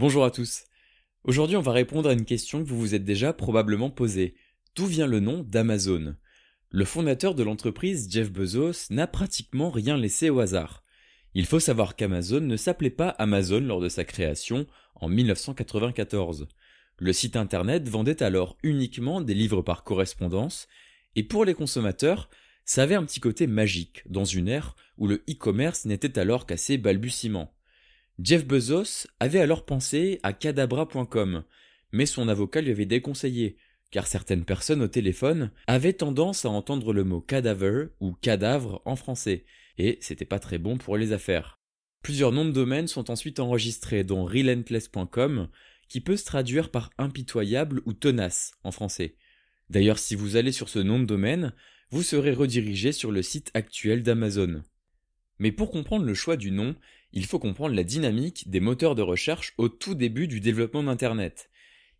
Bonjour à tous. Aujourd'hui, on va répondre à une question que vous vous êtes déjà probablement posée. D'où vient le nom d'Amazon? Le fondateur de l'entreprise, Jeff Bezos, n'a pratiquement rien laissé au hasard. Il faut savoir qu'Amazon ne s'appelait pas Amazon lors de sa création en 1994. Le site internet vendait alors uniquement des livres par correspondance, et pour les consommateurs, ça avait un petit côté magique dans une ère où le e-commerce n'était alors qu'à ses balbutiements. Jeff Bezos avait alors pensé à cadabra.com, mais son avocat lui avait déconseillé, car certaines personnes au téléphone avaient tendance à entendre le mot cadaver ou cadavre en français, et c'était pas très bon pour les affaires. Plusieurs noms de domaines sont ensuite enregistrés, dont relentless.com, qui peut se traduire par impitoyable ou tenace en français. D'ailleurs, si vous allez sur ce nom de domaine, vous serez redirigé sur le site actuel d'Amazon. Mais pour comprendre le choix du nom, il faut comprendre la dynamique des moteurs de recherche au tout début du développement d'Internet.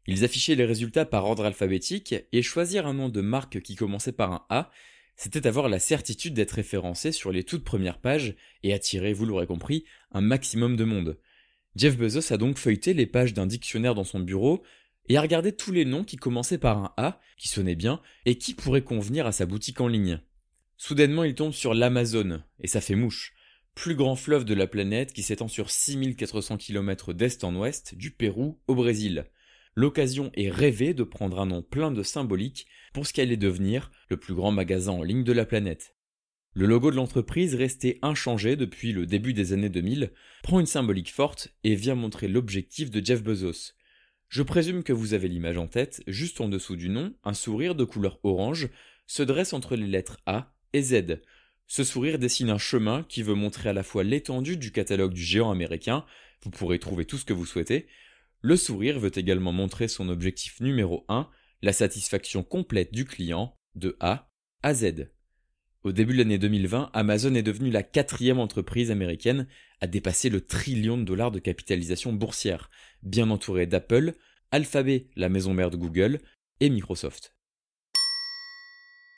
Ils affichaient les résultats par ordre alphabétique et choisir un nom de marque qui commençait par un A, c'était avoir la certitude d'être référencé sur les toutes premières pages et attirer, vous l'aurez compris, un maximum de monde. Jeff Bezos a donc feuilleté les pages d'un dictionnaire dans son bureau et a regardé tous les noms qui commençaient par un A, qui sonnaient bien, et qui pourraient convenir à sa boutique en ligne. Soudainement, il tombe sur l'Amazon, et ça fait mouche plus grand fleuve de la planète qui s'étend sur 6400 km d'est en ouest, du Pérou au Brésil. L'occasion est rêvée de prendre un nom plein de symbolique pour ce qu'elle est devenir le plus grand magasin en ligne de la planète. Le logo de l'entreprise, resté inchangé depuis le début des années 2000, prend une symbolique forte et vient montrer l'objectif de Jeff Bezos. Je présume que vous avez l'image en tête, juste en dessous du nom, un sourire de couleur orange se dresse entre les lettres A et Z, ce sourire dessine un chemin qui veut montrer à la fois l'étendue du catalogue du géant américain, vous pourrez trouver tout ce que vous souhaitez. Le sourire veut également montrer son objectif numéro 1, la satisfaction complète du client, de A à Z. Au début de l'année 2020, Amazon est devenue la quatrième entreprise américaine à dépasser le trillion de dollars de capitalisation boursière, bien entourée d'Apple, Alphabet, la maison mère de Google, et Microsoft.